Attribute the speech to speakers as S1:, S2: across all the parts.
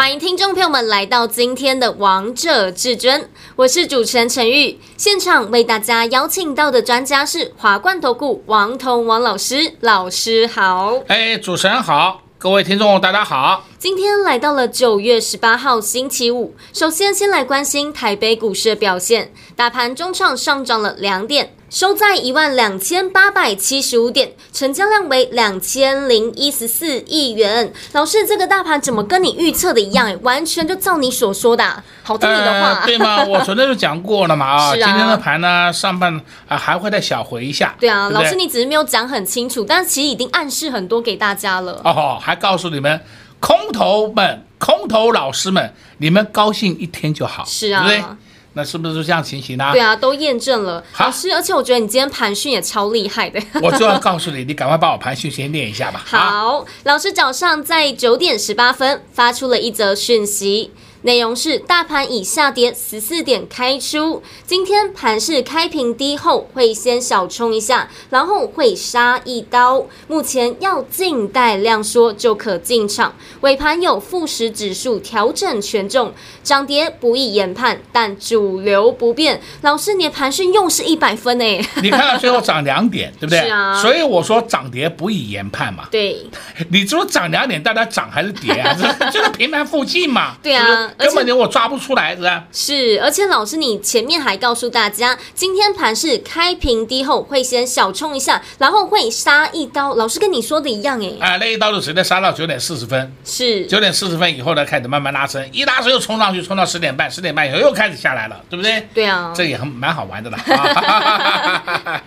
S1: 欢迎听众朋友们来到今天的《王者至尊》，我是主持人陈玉。现场为大家邀请到的专家是华冠投顾王彤王老师，老师好。
S2: 哎，主持人好。各位听众，大家好。
S1: 今天来到了九月十八号星期五，首先先来关心台北股市的表现，大盘中场上涨了两点。收在一万两千八百七十五点，成交量为两千零一十四亿元。老师，这个大盘怎么跟你预测的一样？完全就照你所说的，啊，好听你的话，
S2: 呃，对吗？我昨天就讲过了嘛 啊，今天的盘呢，上半啊还会再小回一下。
S1: 对啊，
S2: 对对
S1: 老师你只是没有讲很清楚，但是其实已经暗示很多给大家了。
S2: 哦，还告诉你们，空头们、空头老师们，你们高兴一天就好，
S1: 是啊。
S2: 对不对？那是不是就这样情形呢、啊？
S1: 对啊，都验证了。
S2: 好
S1: 老师，而且我觉得你今天盘讯也超厉害的。
S2: 我就要告诉你，你赶快把我盘讯先念一下吧。
S1: 好，老师早上在九点十八分发出了一则讯息。内容是大盘已下跌十四点开出，今天盘市开平低后会先小冲一下，然后会杀一刀。目前要静待量缩就可进场。尾盘有富时指数调整权重，涨跌不易研判，但主流不变。老师，你的盘讯又是一百分哎！
S2: 你看到最后涨两点，对不对？
S1: 是啊。
S2: 所以我说涨跌不易研判嘛。
S1: 对。
S2: 你说涨两点，大家涨还是跌啊？这就在平盘附近嘛。
S1: 对啊。
S2: 根本就我抓不出来，是吧？
S1: 是，而且老师，你前面还告诉大家，今天盘是开平低后会先小冲一下，然后会杀一刀。老师跟你说的一样，哎，
S2: 啊，那一刀就直接杀到九点四十分，
S1: 是
S2: 九点四十分以后呢，开始慢慢拉升，一拉升又冲上去，冲到十点半，十点半以后又开始下来了，对不对？
S1: 对啊，
S2: 这也很蛮好玩的啦。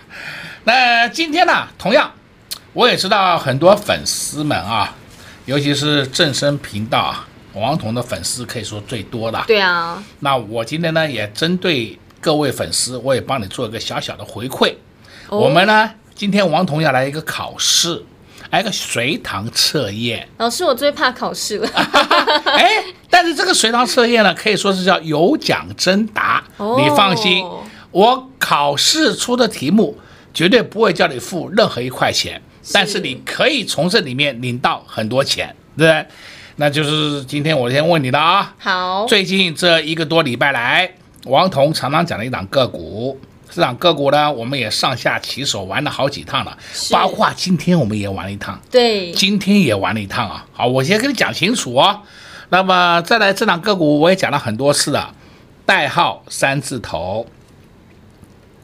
S2: 那今天呢，同样我也知道很多粉丝们啊，尤其是正声频道啊。王彤的粉丝可以说最多了，
S1: 对啊。
S2: 那我今天呢，也针对各位粉丝，我也帮你做一个小小的回馈。哦、我们呢，今天王彤要来一个考试，来一个随堂测验。
S1: 老师，我最怕考试了。
S2: 哎，但是这个随堂测验呢，可以说是叫有奖征答。哦、你放心，我考试出的题目绝对不会叫你付任何一块钱，是但是你可以从这里面领到很多钱，对不对？那就是今天我先问你的啊，
S1: 好，
S2: 最近这一个多礼拜来，王彤常常讲的一档个股，这档个股呢，我们也上下其手玩了好几趟了，包括今天我们也玩了一趟，
S1: 对，
S2: 今天也玩了一趟啊。好，我先跟你讲清楚哦。那么再来这档个股，我也讲了很多次了，代号三字头。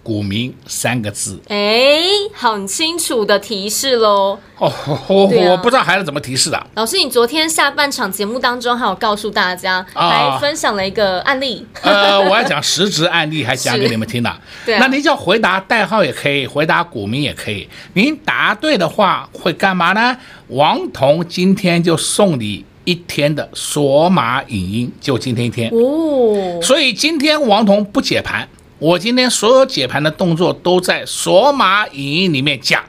S2: 股民三个字，
S1: 哎，很清楚的提示喽。哦，
S2: 我、啊、我不知道孩子怎么提示的。
S1: 老师，你昨天下半场节目当中还有告诉大家，啊、还分享了一个案例。
S2: 呃，我要讲实质案例，还讲给你们听的。对、啊，那您叫回答代号也可以，回答股民也可以。您答对的话会干嘛呢？王彤今天就送你一天的索马影音，就今天一天哦。所以今天王彤不解盘。我今天所有解盘的动作都在索马影音里面讲，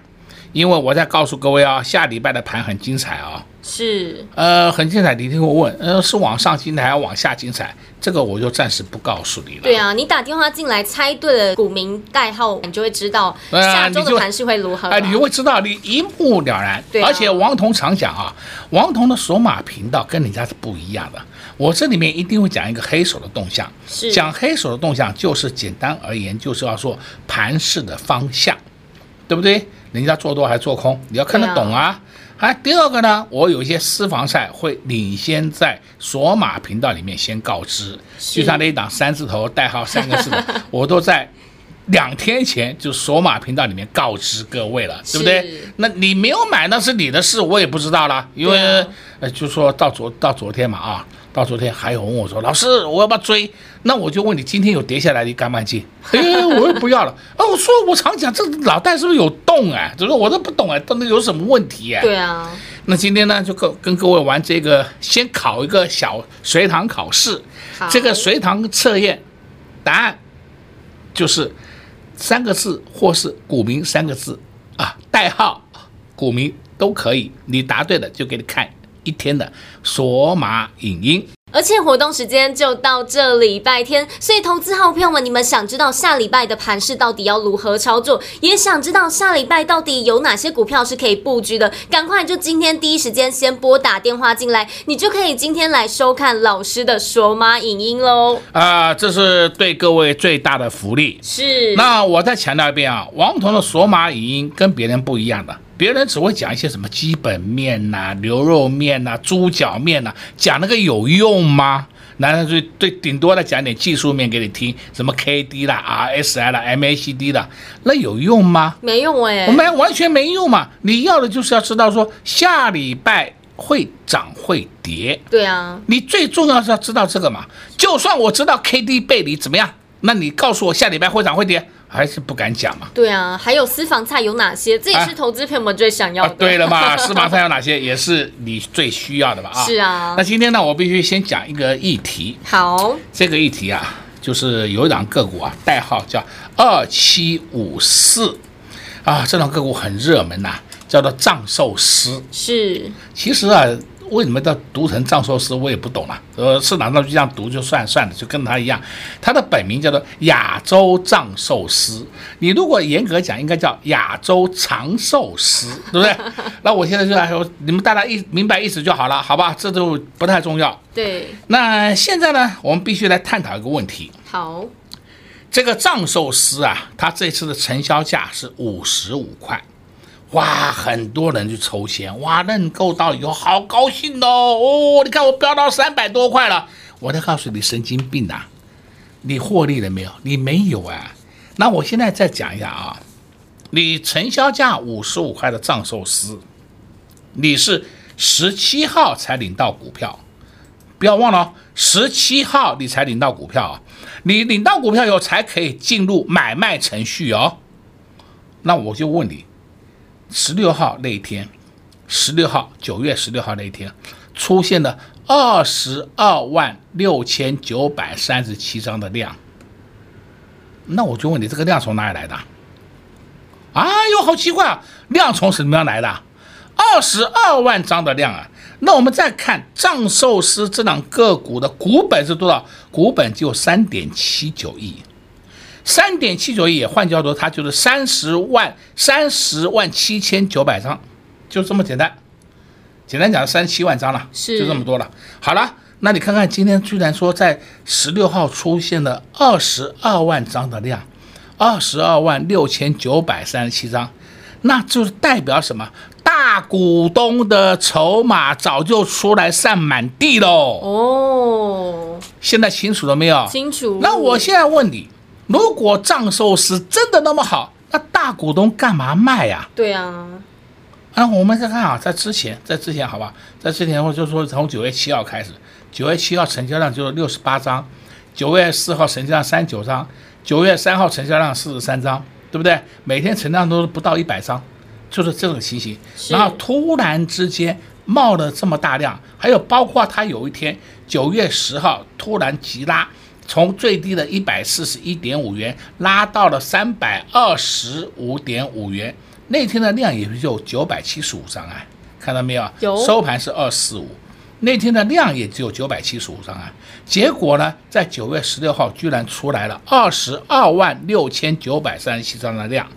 S2: 因为我在告诉各位啊，下礼拜的盘很精彩啊。
S1: 是，
S2: 呃，很精彩。你一定会问，呃，是往上精彩还是往下精彩？这个我就暂时不告诉你了。
S1: 对啊，你打电话进来猜对了股民代号，你就会知道下周的盘势会如何。
S2: 哎、呃，你就会知道，你一目了然。对、啊，而且王彤常讲啊，王彤的索马频道跟人家是不一样的。我这里面一定会讲一个黑手的动向，是讲黑手的动向，就是简单而言，就是要说盘势的方向，对不对？人家做多还是做空，你要看得懂啊。啊，啊，第二个呢，我有一些私房菜会领先在索马频道里面先告知，就像那一档三字头代号三个字的，我都在两天前就索马频道里面告知各位了，对不对？那你没有买，那是你的事，我也不知道了，因为呃，就说到昨到昨天嘛啊。到昨天还有问我说：“老师，我要不要追？”那我就问你，今天有跌下来，你敢不敢进？哎，我又不要了。哦，我说我常讲，这脑袋是不是有洞啊？就是我都不懂啊，到底有什么问题啊？
S1: 对啊。
S2: 那今天呢，就跟跟各位玩这个，先考一个小随堂考试。这个随堂测验答案就是三个字或是股民三个字啊，代号股民都可以。你答对了就给你看一天的索马影音。
S1: 而且活动时间就到这礼拜天，所以投资好朋友们，你们想知道下礼拜的盘势到底要如何操作，也想知道下礼拜到底有哪些股票是可以布局的，赶快就今天第一时间先拨打电话进来，你就可以今天来收看老师的索马影音喽。
S2: 啊、呃，这是对各位最大的福利。
S1: 是。
S2: 那我再强调一遍啊，王彤的索马影音跟别人不一样的。别人只会讲一些什么基本面呐、啊、牛肉面呐、啊、猪脚面呐、啊，讲那个有用吗？难道就对顶多的讲点技术面给你听，什么 K D 啦、R S I 啦、M A C D 啦，那有用吗？
S1: 没用哎，
S2: 我们完全没用嘛。你要的就是要知道说下礼拜会涨会跌。
S1: 对啊，
S2: 你最重要是要知道这个嘛。就算我知道 K D 背离怎么样，那你告诉我下礼拜会涨会跌？还是不敢讲嘛？
S1: 对啊，还有私房菜有哪些？这也是投资朋友们最想要的。啊啊、
S2: 对了嘛，私房菜有哪些？也是你最需要的吧？啊，
S1: 是啊。
S2: 那今天呢，我必须先讲一个议题。
S1: 好，
S2: 这个议题啊，就是有一档个股啊，代号叫二七五四啊，这档个股很热门呐、啊，叫做藏寿司。
S1: 是，
S2: 其实啊。为什么叫读成藏寿司？我也不懂了。呃，是难道就这样读就算算了，就跟他一样。他的本名叫做亚洲藏寿司。你如果严格讲，应该叫亚洲长寿司，对不对？那我现在就来说，你们大家意明白意思就好了，好吧？这都不太重要。
S1: 对。那
S2: 现在呢，我们必须来探讨一个问题。
S1: 好。
S2: 这个藏寿司啊，它这次的成交价是五十五块。哇，很多人去抽签，哇，认购到以后好高兴哦！哦，你看我飙到三百多块了，我再告诉你，神经病呐、啊！你获利了没有？你没有啊？那我现在再讲一下啊，你成交价五十五块的藏寿司，你是十七号才领到股票，不要忘了，十七号你才领到股票啊，你领到股票以后才可以进入买卖程序哦。那我就问你。十六号那一天，十六号九月十六号那一天，出现了二十二万六千九百三十七张的量。那我就问你，这个量从哪里来的？哎呦，好奇怪啊！量从什么样来的？二十二万张的量啊！那我们再看藏寿司这档个股的股本是多少？股本就三点七九亿。三点七九亿，换叫做，它就是三十万三十万七千九百张，就这么简单。简单讲，三十七万张了，是就这么多了。好了，那你看看今天居然说在十六号出现了二十二万张的量，二十二万六千九百三十七张，那就是代表什么？大股东的筹码早就出来散满地喽。哦，现在清楚了没有？
S1: 清楚。
S2: 那我现在问你。如果藏寿司真的那么好，那大股东干嘛卖呀？
S1: 对啊，
S2: 啊，我们再看啊，在之前，在之前，好吧，在之前，我就说从九月七号开始，九月七号成交量就六十八张，九月四号成交量三十九张，九月三号成交量四十三张，对不对？每天成交量都是不到一百张，就是这种情形。然后突然之间冒了这么大量，还有包括他有一天九月十号突然急拉。从最低的一百四十一点五元拉到了三百二十五点五元，那天的量也就九百七十五张啊，看到没有？有。收盘是二四五，那天的量也只有九百七十五张啊。结果呢，在九月十六号居然出来了二十二万六千九百三十七张的量，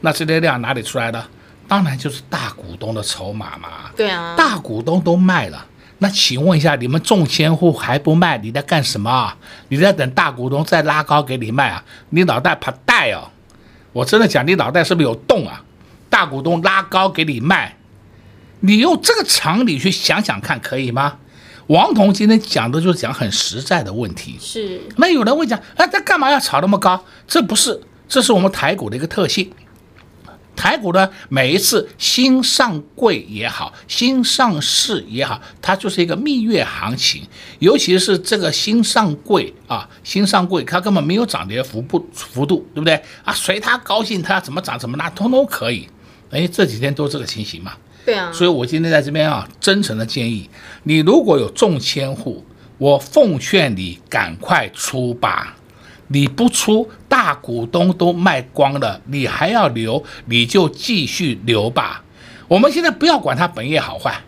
S2: 那这些量哪里出来的？当然就是大股东的筹码嘛。
S1: 对啊，
S2: 大股东都卖了。那请问一下，你们中签户还不卖？你在干什么啊？你在等大股东再拉高给你卖啊？你脑袋怕带哦！我真的讲，你脑袋是不是有洞啊？大股东拉高给你卖，你用这个常理去想想看，可以吗？王彤今天讲的就是讲很实在的问题。
S1: 是。
S2: 那有人会讲，啊，这干嘛要炒那么高？这不是，这是我们台股的一个特性。台股呢，每一次新上柜也好，新上市也好，它就是一个蜜月行情。尤其是这个新上柜啊，新上柜它根本没有涨跌幅不幅度，对不对啊？随它高兴，它怎么涨怎么拉，通通可以。哎，这几天都这个情形嘛。
S1: 对啊。
S2: 所以我今天在这边啊，真诚的建议你，如果有中千户，我奉劝你赶快出吧。你不出，大股东都卖光了，你还要留，你就继续留吧。我们现在不要管它本业好坏，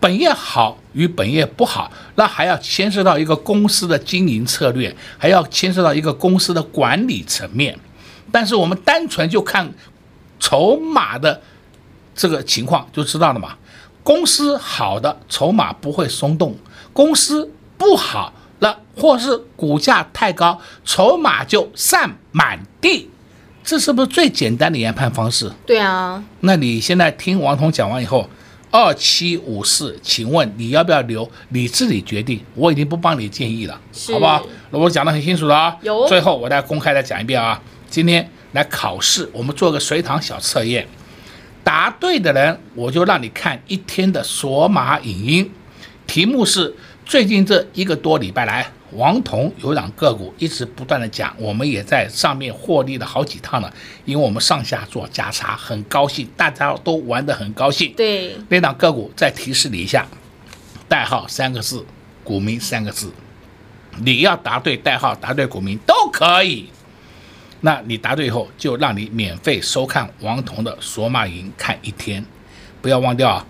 S2: 本业好与本业不好，那还要牵涉到一个公司的经营策略，还要牵涉到一个公司的管理层面。但是我们单纯就看筹码的这个情况就知道了嘛。公司好的筹码不会松动，公司不好了，或是股价太高，筹码就散满地。这是不是最简单的研判方式？
S1: 对啊。那
S2: 你现在听王彤讲完以后，二七五四，请问你要不要留？你自己决定，我已经不帮你建议了，好不好？那我讲得很清楚了啊。
S1: 有。
S2: 最后我再公开再讲一遍啊，今天来考试，我们做个随堂小测验。答对的人，我就让你看一天的索马影音。题目是最近这一个多礼拜来，王彤有档个股一直不断的讲，我们也在上面获利了好几趟了，因为我们上下做价差，很高兴，大家都玩得很高兴。
S1: 对，
S2: 那档个股再提示你一下，代号三个字，股民三个字，你要答对代号，答对股民都可以。那你答对以后，就让你免费收看王彤的索马影音看一天，不要忘掉啊！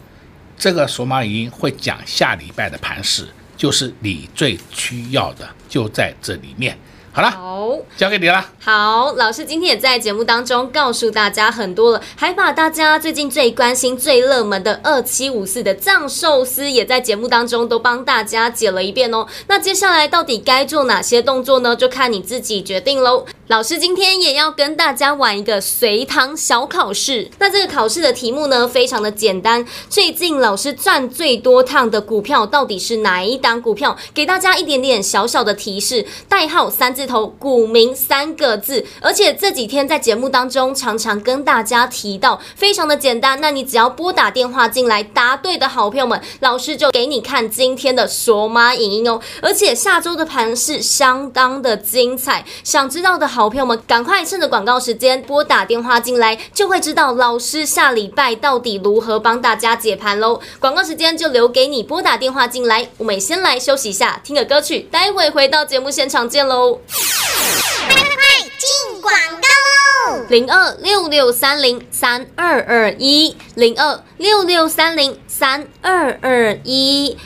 S2: 这个索马影音会讲下礼拜的盘势，就是你最需要的，就在这里面。好了，好，交给你了。
S1: 好，老师今天也在节目当中告诉大家很多了，还把大家最近最关心、最热门的二七五四的藏寿司也在节目当中都帮大家解了一遍哦。那接下来到底该做哪些动作呢？就看你自己决定喽。老师今天也要跟大家玩一个随堂小考试。那这个考试的题目呢，非常的简单。最近老师赚最多趟的股票到底是哪一档股票？给大家一点点小小的提示，代号三字头，股民三个字，而且这几天在节目当中常常跟大家提到，非常的简单。那你只要拨打电话进来，答对的好朋友们，老师就给你看今天的索马影音哦。而且下周的盘是相当的精彩，想知道的好朋友们，赶快趁着广告时间拨打电话进来，就会知道老师下礼拜到底如何帮大家解盘喽。广告时间就留给你拨打电话进来，我们先来休息一下，听个歌曲，待会回到节目现场见喽。
S3: 快快快，进广告喽！
S1: 零二六六三零三二二一，零二六六三零三二二一。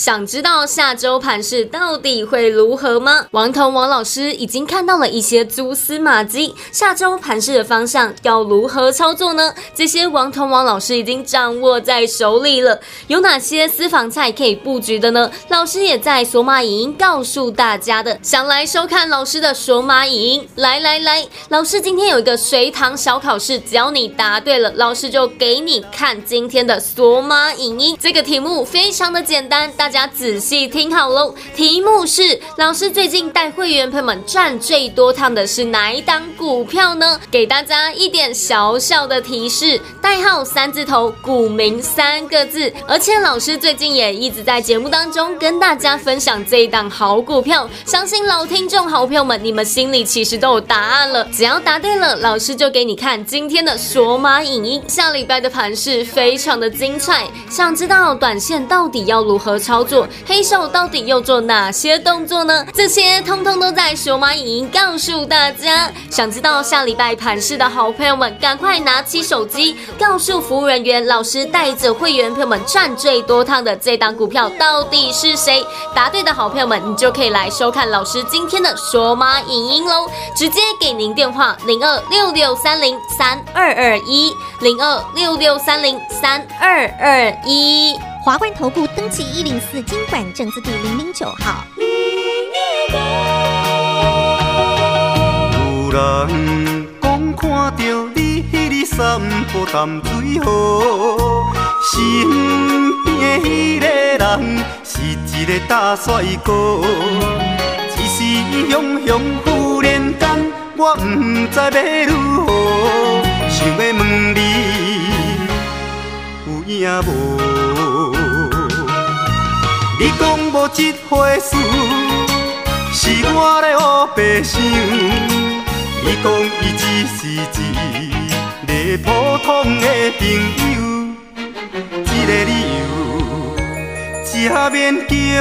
S1: 想知道下周盘市到底会如何吗？王彤王老师已经看到了一些蛛丝马迹，下周盘市的方向要如何操作呢？这些王彤王老师已经掌握在手里了，有哪些私房菜可以布局的呢？老师也在索马影音告诉大家的。想来收看老师的索马影音，来来来，老师今天有一个随堂小考试，只要你答对了，老师就给你看今天的索马影音。这个题目非常的简单，大。大家仔细听好喽，题目是：老师最近带会员朋友们赚最多趟的是哪一档股票呢？给大家一点小小的提示，代号三字头，股民三个字。而且老师最近也一直在节目当中跟大家分享这一档好股票，相信老听众好朋友们，你们心里其实都有答案了。只要答对了，老师就给你看今天的索马影音。下礼拜的盘势非常的精彩，想知道短线到底要如何操？操作黑手到底又做哪些动作呢？这些通通都在索马影音告诉大家。想知道下礼拜盘市的好朋友们，赶快拿起手机，告诉服务人员，老师带着会员朋友们赚最多趟的这档股票到底是谁？答对的好朋友们，你就可以来收看老师今天的索马影音喽。直接给您电话零二六六三零三二二一零二六六三零三二二一。
S3: 华冠投顾登记一零四金管证字第零零九号。有人讲看到你迄日散步淡水河，身边迄个人是一个大帅哥。只是雄雄忽然间，我不知要如何，想要问你有影无？你讲无一回事，是我咧乌白想。你讲伊只是一个普通的朋友，这个理由真勉强，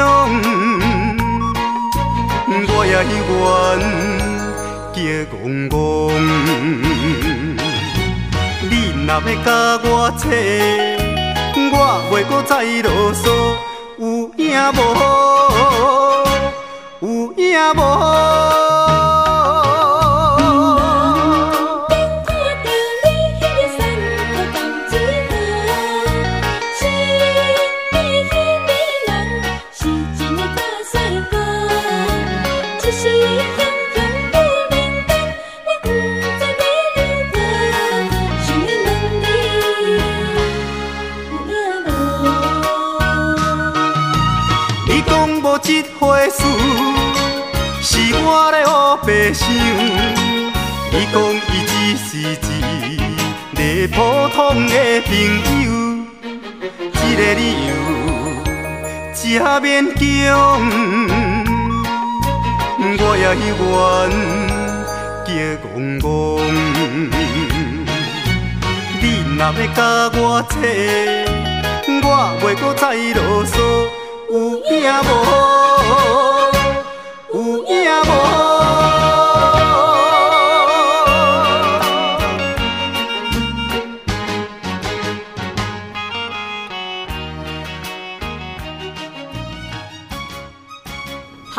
S3: 我也愿戆戆。你若要甲我找，我袂搁再啰嗦，影无？有影无？白想，伊讲伊只是一个普通的朋友，这个理由真勉强，我也愿叫戆戆。你若要甲我扯，我袂阁再啰嗦，有影无？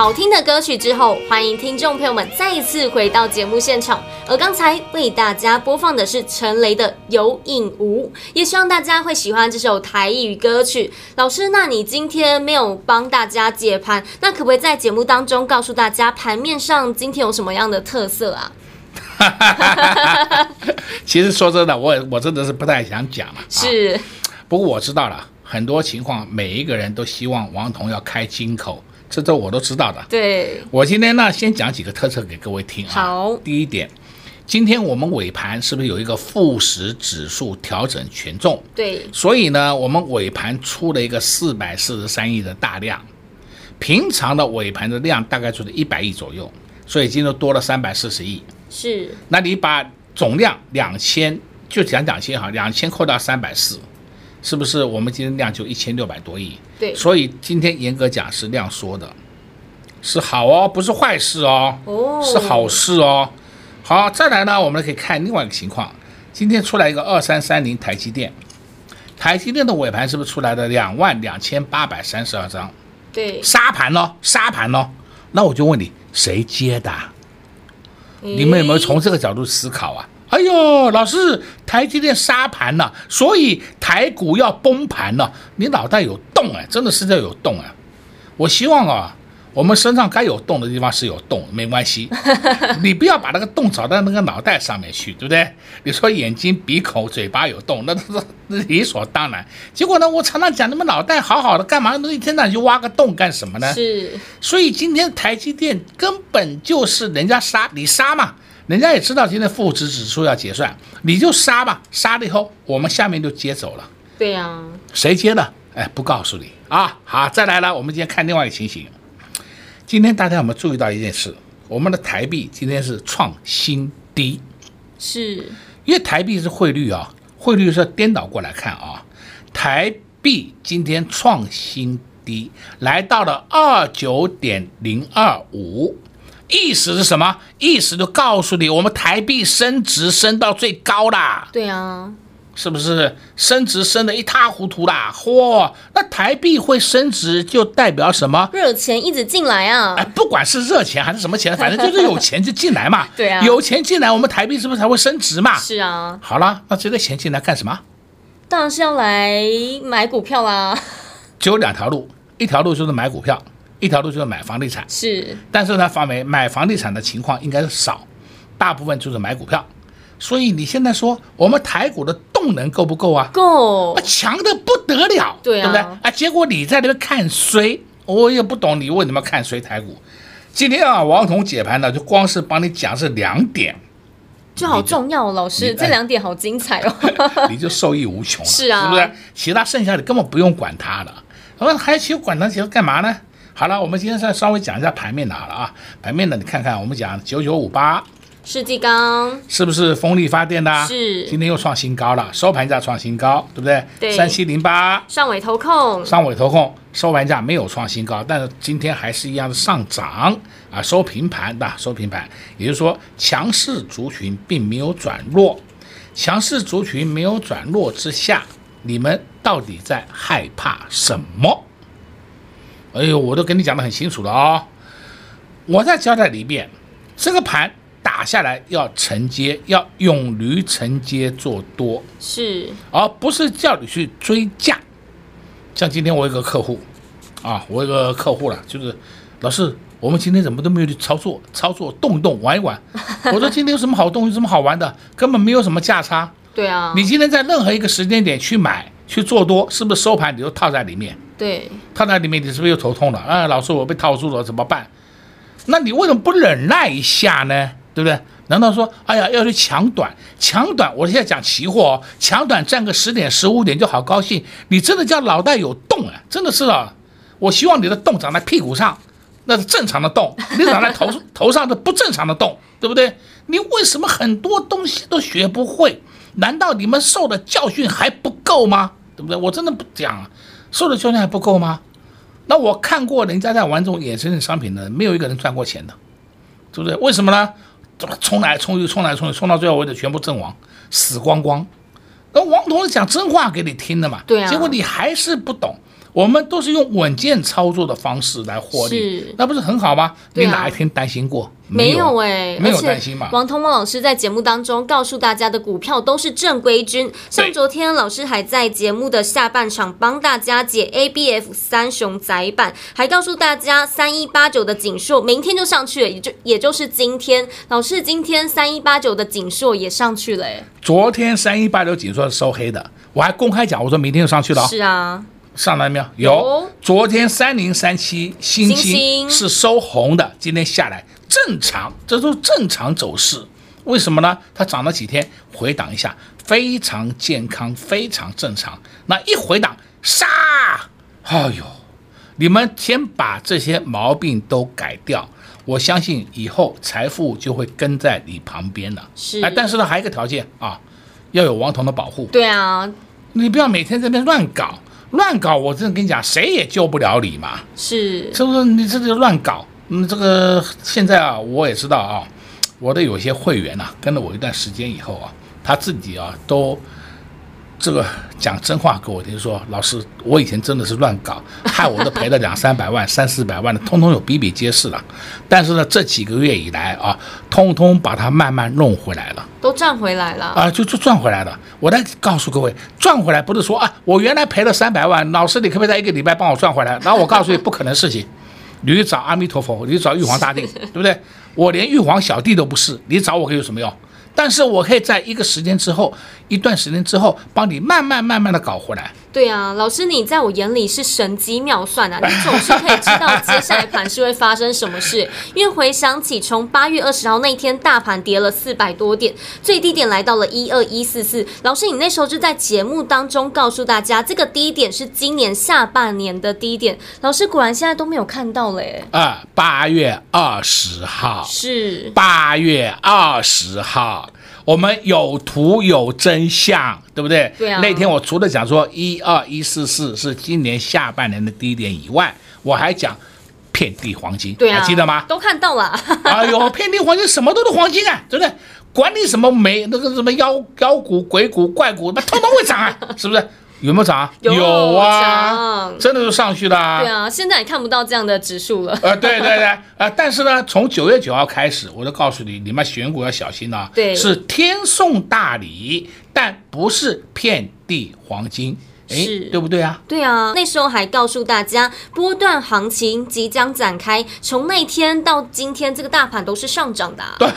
S1: 好听的歌曲之后，欢迎听众朋友们再一次回到节目现场。而刚才为大家播放的是陈雷的《有影无》，也希望大家会喜欢这首台语歌曲。老师，那你今天没有帮大家解盘，那可不可以在节目当中告诉大家盘面上今天有什么样的特色啊？
S2: 其实说真的，我我真的是不太想讲了。
S1: 是，
S2: 啊，不过我知道了很多情况，每一个人都希望王彤要开金口。这都我都知道的。
S1: 对，
S2: 我今天呢，先讲几个特色给各位听啊。
S1: 好，
S2: 第一点，今天我们尾盘是不是有一个富时指数调整权重？
S1: 对，
S2: 所以呢，我们尾盘出了一个四百四十三亿的大量，平常的尾盘的量大概就是一百亿左右，所以今天多了三百四十亿。
S1: 是，
S2: 那你把总量两千，就讲两千哈，两千扣到三百四。是不是我们今天量就一千六百多亿？
S1: 对，
S2: 所以今天严格讲是量缩的，是好哦，不是坏事哦，
S1: 哦，
S2: 是好事哦。好，再来呢，我们可以看另外一个情况，今天出来一个二三三零台积电，台积电的尾盘是不是出来的两万两千八百三十二张？
S1: 对，
S2: 杀盘喽，杀盘喽。那我就问你，谁接的？你们有没有从这个角度思考啊？哎呦，老师，台积电杀盘了，所以台股要崩盘了。你脑袋有洞哎，真的是在有洞哎。我希望啊，我们身上该有洞的地方是有洞，没关系。你不要把那个洞找到那个脑袋上面去，对不对？你说眼睛、鼻孔、嘴巴有洞，那 都是理所当然。结果呢，我常常讲，你们脑袋好好的，干嘛那一天到晚就挖个洞干什么呢？
S1: 是。所
S2: 以今天台积电根本就是人家杀你杀嘛。人家也知道今天负值指数要结算，你就杀吧，杀了以后我们下面就接走了。
S1: 对呀、啊，
S2: 谁接的？哎，不告诉你啊。好，再来了，我们今天看另外一个情形。今天大家有没有注意到一件事？我们的台币今天是创新低，
S1: 是
S2: 因为台币是汇率啊，汇率是颠倒过来看啊。台币今天创新低，来到了二九点零二五。意思是什么？意思就告诉你，我们台币升值升到最高啦。
S1: 对啊，
S2: 是不是升值升的一塌糊涂啦？嚯，那台币会升值就代表什么？
S1: 热钱一直进来啊！
S2: 哎，不管是热钱还是什么钱，反正就是有钱就进来嘛。
S1: 对啊，
S2: 有钱进来，我们台币是不是才会升值嘛？
S1: 是啊。
S2: 好了，那这个钱进来干什么？
S1: 当然是要来买股票啦。
S2: 只有两条路，一条路就是买股票。一条路就是买房地产，
S1: 是，
S2: 但是呢，房买买房地产的情况应该是少，大部分就是买股票。所以你现在说我们台股的动能够不够啊？
S1: 够，
S2: 强的不得了，
S1: 对啊，
S2: 对不对？啊，结果你在那边看衰，我也不懂你为什么看衰台股。今天啊，王彤解盘呢，就光是帮你讲是两点，
S1: 就好重要，老师，这两点好精彩哦，
S2: 你就受益无穷了，
S1: 是啊，
S2: 是不是？其他剩下的根本不用管它了，我说还去管它，其实干嘛呢？好了，我们今天再稍微讲一下盘面的好了啊。盘面的，你看看，我们讲九九五八，
S1: 世纪钢
S2: 是不是风力发电的？
S1: 是，今
S2: 天又创新高了，收盘价创新高，对不对？
S1: 对，
S2: 三七零八
S1: 上尾投控，
S2: 上尾投控收盘价没有创新高，但是今天还是一样的上涨啊，收平盘的，收平盘，也就是说强势族群并没有转弱，强势族群没有转弱之下，你们到底在害怕什么？哎呦，我都跟你讲的很清楚了啊、哦，我再交代一遍。这个盘打下来要承接，要勇于承接做多，
S1: 是，
S2: 而不是叫你去追价。像今天我有个客户，啊，我有个客户了，就是老师，我们今天怎么都没有去操作，操作动一动，玩一玩。我说今天有什么好东西，有什么好玩的？根本没有什么价差。
S1: 对啊，
S2: 你今天在任何一个时间点去买去做多，是不是收盘你就套在里面？
S1: 对，
S2: 他在里面，你是不是又头痛了？啊，老师，我被套住了，怎么办？那你为什么不忍耐一下呢？对不对？难道说，哎呀，要去抢短，抢短？我现在讲期货哦，抢短赚个十点、十五点就好高兴。你真的叫脑袋有洞啊？真的是啊！我希望你的洞长在屁股上，那是正常的洞；你长在头 头上的不正常的洞，对不对？你为什么很多东西都学不会？难道你们受的教训还不够吗？对不对？我真的不讲啊，受的教训还不够吗？那我看过人家在玩这种衍生性商品的，没有一个人赚过钱的，对不对？为什么呢？怎么冲来冲去，冲来冲去，冲到最后为止全部阵亡，死光光。那王彤讲真话给你听的嘛，
S1: 对啊，
S2: 结果你还是不懂。我们都是用稳健操作的方式来获利，那不是很好吗？你哪一天担心过？
S1: 没有哎，
S2: 没有担心嘛。
S1: 王通茂老师在节目当中告诉大家的股票都是正规军，像昨天老师还在节目的下半场帮大家解 ABF 三雄窄板，还告诉大家三一八九的景硕明天就上去了，也就也就是今天，老师今天三一八九的景硕也上去了哎。
S2: 昨天三一八九景硕是收黑的，我还公开讲，我说明天就上去了。
S1: 是啊。
S2: 上来没有？有。昨天三零三七星星是收红的，今天下来正常，这都是正常走势。为什么呢？它涨了几天，回档一下，非常健康，非常正常。那一回档杀，哎呦，你们先把这些毛病都改掉，我相信以后财富就会跟在你旁边了。
S1: 是。
S2: 哎，但是呢，还有一个条件啊，要有王彤的保护。
S1: 对啊，
S2: 你不要每天在那边乱搞。乱搞，我真的跟你讲，谁也救不了你嘛。
S1: 是，
S2: 是不是？你这就乱搞，嗯，这个现在啊，我也知道啊，我的有些会员呐、啊，跟了我一段时间以后啊，他自己啊都。这个讲真话给我听说，老师，我以前真的是乱搞，害我都赔了两三百万、三四百万的，通通有比比皆是了。但是呢，这几个月以来啊，通通把它慢慢弄回来了，
S1: 都赚回来了
S2: 啊，就就赚回来了。我来告诉各位，赚回来不是说啊，我原来赔了三百万，老师你可不可以在一个礼拜帮我赚回来？然后我告诉你，不可能事情，你去找阿弥陀佛，你去找玉皇大帝，对不对？我连玉皇小弟都不是，你找我可以有什么用？但是我可以在一个时间之后，一段时间之后，帮你慢慢慢慢的搞回来。
S1: 对啊，老师，你在我眼里是神机妙算啊！你总是可以知道接下来盘是会发生什么事。因为回想起从八月二十号那天，大盘跌了四百多点，最低点来到了一二一四四。老师，你那时候就在节目当中告诉大家，这个低点是今年下半年的低点。老师果然现在都没有看到嘞。
S2: 啊，八月二十号
S1: 是
S2: 八月二十号。我们有图有真相，对不对？
S1: 对啊。
S2: 那天我除了讲说一二一四四是今年下半年的低点以外，我还讲遍地黄金，
S1: 对啊，
S2: 还记得吗？
S1: 都看到了。
S2: 哎呦，遍地黄金，什么都是黄金啊，对不对？管你什么煤那个什么妖妖股、鬼股、怪股，那通通会涨啊，是不是？有没有涨？
S1: 有，
S2: 有啊，真的就上去了啊。
S1: 对啊，现在也看不到这样的指数了。
S2: 呃，对对对，呃，但是呢，从九月九号开始，我就告诉你，你们选股要小心啊。
S1: 对，
S2: 是天送大礼，但不是遍地黄金。
S1: 是，
S2: 对不对啊？
S1: 对啊，那时候还告诉大家，波段行情即将展开。从那天到今天，这个大盘都是上涨的啊。
S2: 对，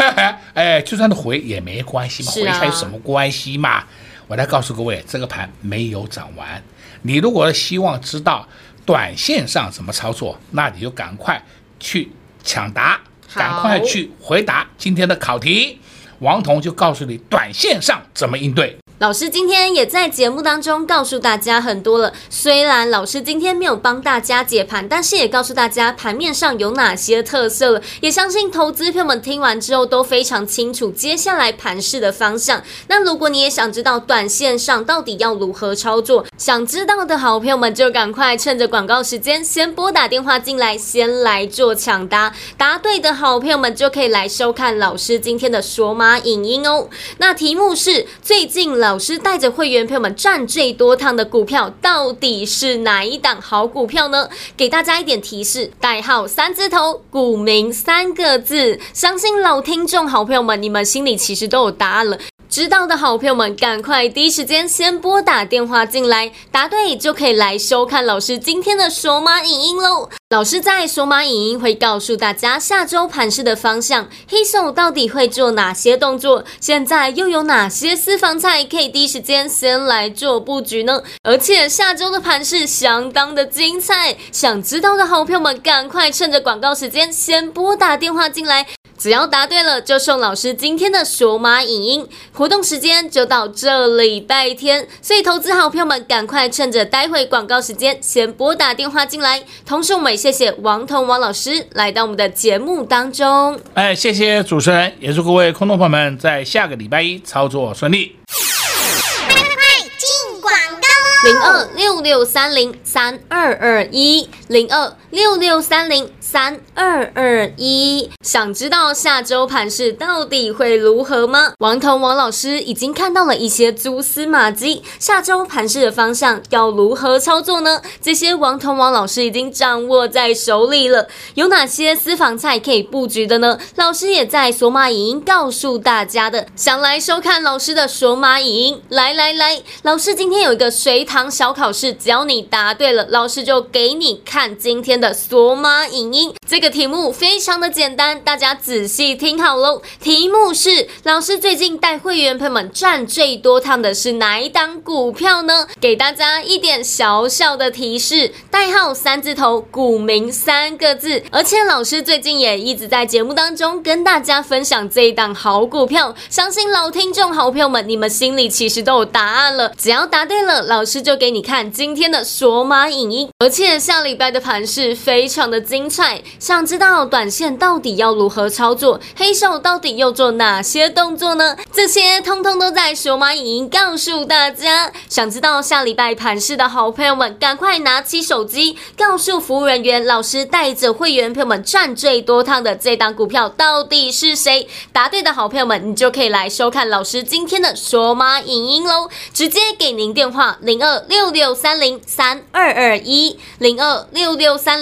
S2: 哎，就算回也没关系嘛，回才有什么关系嘛？我来告诉各位，这个盘没有涨完。你如果希望知道短线上怎么操作，那你就赶快去抢答，赶快去回答今天的考题。王彤就告诉你短线上怎么应对。
S1: 老师今天也在节目当中告诉大家很多了。虽然老师今天没有帮大家解盘，但是也告诉大家盘面上有哪些特色了。也相信投资朋友们听完之后都非常清楚接下来盘势的方向。那如果你也想知道短线上到底要如何操作，想知道的好朋友们就赶快趁着广告时间先拨打电话进来，先来做抢答。答对的好朋友们就可以来收看老师今天的索马影音哦。那题目是最近老。老师带着会员朋友们赚最多趟的股票到底是哪一档好股票呢？给大家一点提示，代号三字头，股民三个字，相信老听众好朋友们，你们心里其实都有答案了。知道的好朋友们，赶快第一时间先拨打电话进来，答对就可以来收看老师今天的索马影音喽。老师在索马影音会告诉大家下周盘势的方向，黑手到底会做哪些动作，现在又有哪些私房菜可以第一时间先来做布局呢？而且下周的盘势相当的精彩，想知道的好朋友们，赶快趁着广告时间先拨打电话进来。只要答对了，就送老师今天的索马影音。活动时间就到这礼拜天，所以投资好朋友们赶快趁着待会广告时间先拨打电话进来。同时，我们也谢谢王彤王老师来到我们的节目当中。
S2: 哎，谢谢主持人，也祝各位空头朋友们在下个礼拜一操作顺利。
S4: 快快快，进广告喽！
S1: 零二六六三零三二二一零二六六三零。三二二一，想知道下周盘市到底会如何吗？王彤王老师已经看到了一些蛛丝马迹，下周盘市的方向要如何操作呢？这些王彤王老师已经掌握在手里了。有哪些私房菜可以布局的呢？老师也在索马影音告诉大家的。想来收看老师的索马影音，来来来，老师今天有一个随堂小考试，只要你答对了，老师就给你看今天的索马影音。这个题目非常的简单，大家仔细听好喽。题目是：老师最近带会员朋友们赚最多趟的是哪一档股票呢？给大家一点小小的提示，代号三字头，股名三个字。而且老师最近也一直在节目当中跟大家分享这一档好股票，相信老听众好朋友们，你们心里其实都有答案了。只要答对了，老师就给你看今天的索马影音。而且下礼拜的盘非常的精彩。想知道短线到底要如何操作，黑手到底又做哪些动作呢？这些通通都在索马影音告诉大家。想知道下礼拜盘市的好朋友们，赶快拿起手机，告诉服务人员，老师带着会员朋友们赚最多趟的这档股票到底是谁？答对的好朋友们，你就可以来收看老师今天的索马影音喽。直接给您电话零二六六三零三二二一零二六六三